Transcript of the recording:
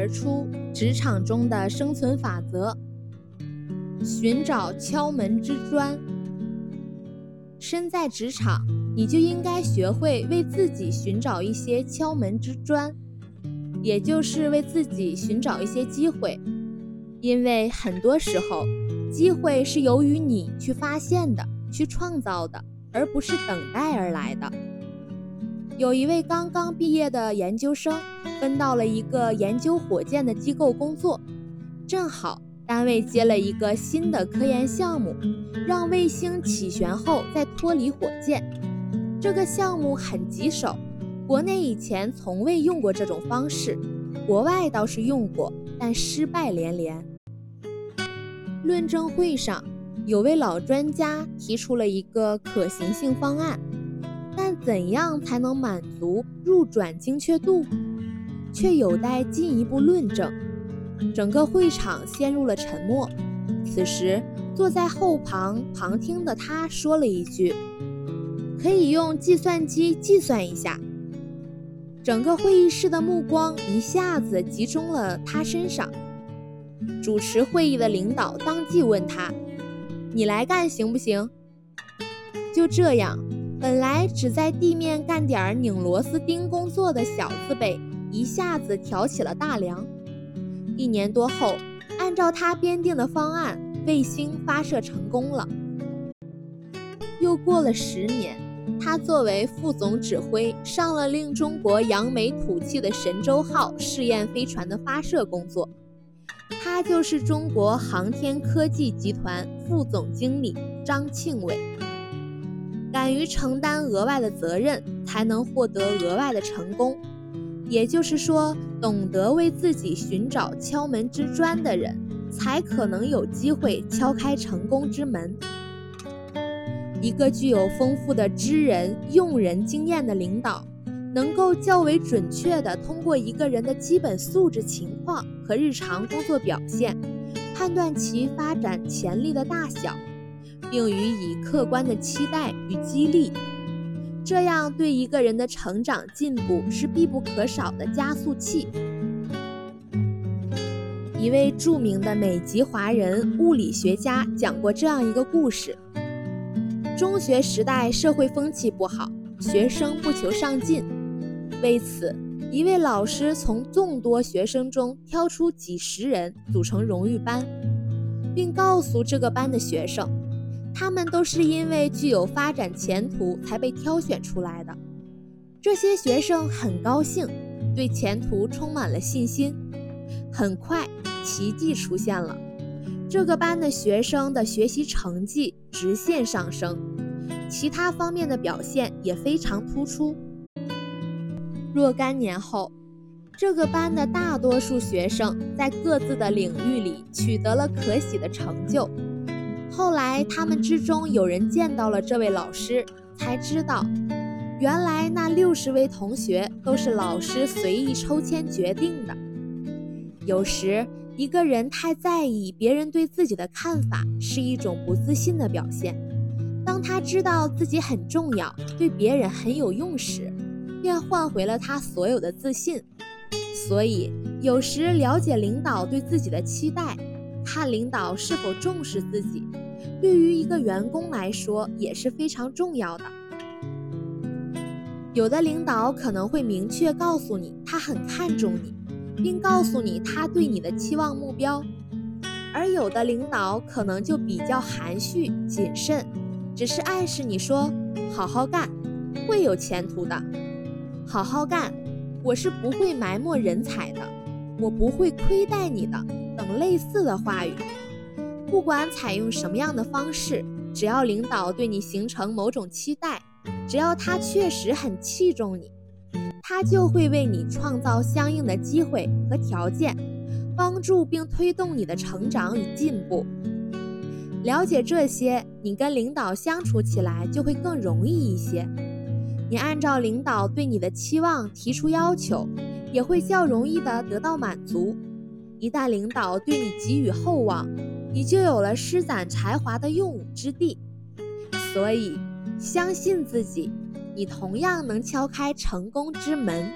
而出职场中的生存法则：寻找敲门之砖。身在职场，你就应该学会为自己寻找一些敲门之砖，也就是为自己寻找一些机会。因为很多时候，机会是由于你去发现的、去创造的，而不是等待而来的。有一位刚刚毕业的研究生，分到了一个研究火箭的机构工作，正好。单位接了一个新的科研项目，让卫星起旋后再脱离火箭。这个项目很棘手，国内以前从未用过这种方式，国外倒是用过，但失败连连。论证会上，有位老专家提出了一个可行性方案，但怎样才能满足入转精确度，却有待进一步论证。整个会场陷入了沉默。此时，坐在后旁旁听的他说了一句：“可以用计算机计算一下。”整个会议室的目光一下子集中了他身上。主持会议的领导当即问他：“你来干行不行？”就这样，本来只在地面干点拧螺丝钉工作的小字辈，一下子挑起了大梁。一年多后，按照他编定的方案，卫星发射成功了。又过了十年，他作为副总指挥，上了令中国扬眉吐气的神舟号试验飞船的发射工作。他就是中国航天科技集团副总经理张庆伟。敢于承担额外的责任，才能获得额外的成功。也就是说，懂得为自己寻找敲门之砖的人，才可能有机会敲开成功之门。一个具有丰富的知人用人经验的领导，能够较为准确地通过一个人的基本素质情况和日常工作表现，判断其发展潜力的大小，并予以客观的期待与激励。这样对一个人的成长进步是必不可少的加速器。一位著名的美籍华人物理学家讲过这样一个故事：中学时代社会风气不好，学生不求上进，为此，一位老师从众多学生中挑出几十人组成荣誉班，并告诉这个班的学生。他们都是因为具有发展前途才被挑选出来的。这些学生很高兴，对前途充满了信心。很快，奇迹出现了，这个班的学生的学习成绩直线上升，其他方面的表现也非常突出。若干年后，这个班的大多数学生在各自的领域里取得了可喜的成就。后来，他们之中有人见到了这位老师，才知道，原来那六十位同学都是老师随意抽签决定的。有时，一个人太在意别人对自己的看法，是一种不自信的表现。当他知道自己很重要，对别人很有用时，便换回了他所有的自信。所以，有时了解领导对自己的期待。看领导是否重视自己，对于一个员工来说也是非常重要的。有的领导可能会明确告诉你他很看重你，并告诉你他对你的期望目标；而有的领导可能就比较含蓄谨慎，只是暗示你说：“好好干，会有前途的。好好干，我是不会埋没人才的，我不会亏待你的。”等类似的话语，不管采用什么样的方式，只要领导对你形成某种期待，只要他确实很器重你，他就会为你创造相应的机会和条件，帮助并推动你的成长与进步。了解这些，你跟领导相处起来就会更容易一些。你按照领导对你的期望提出要求，也会较容易的得到满足。一旦领导对你给予厚望，你就有了施展才华的用武之地。所以，相信自己，你同样能敲开成功之门。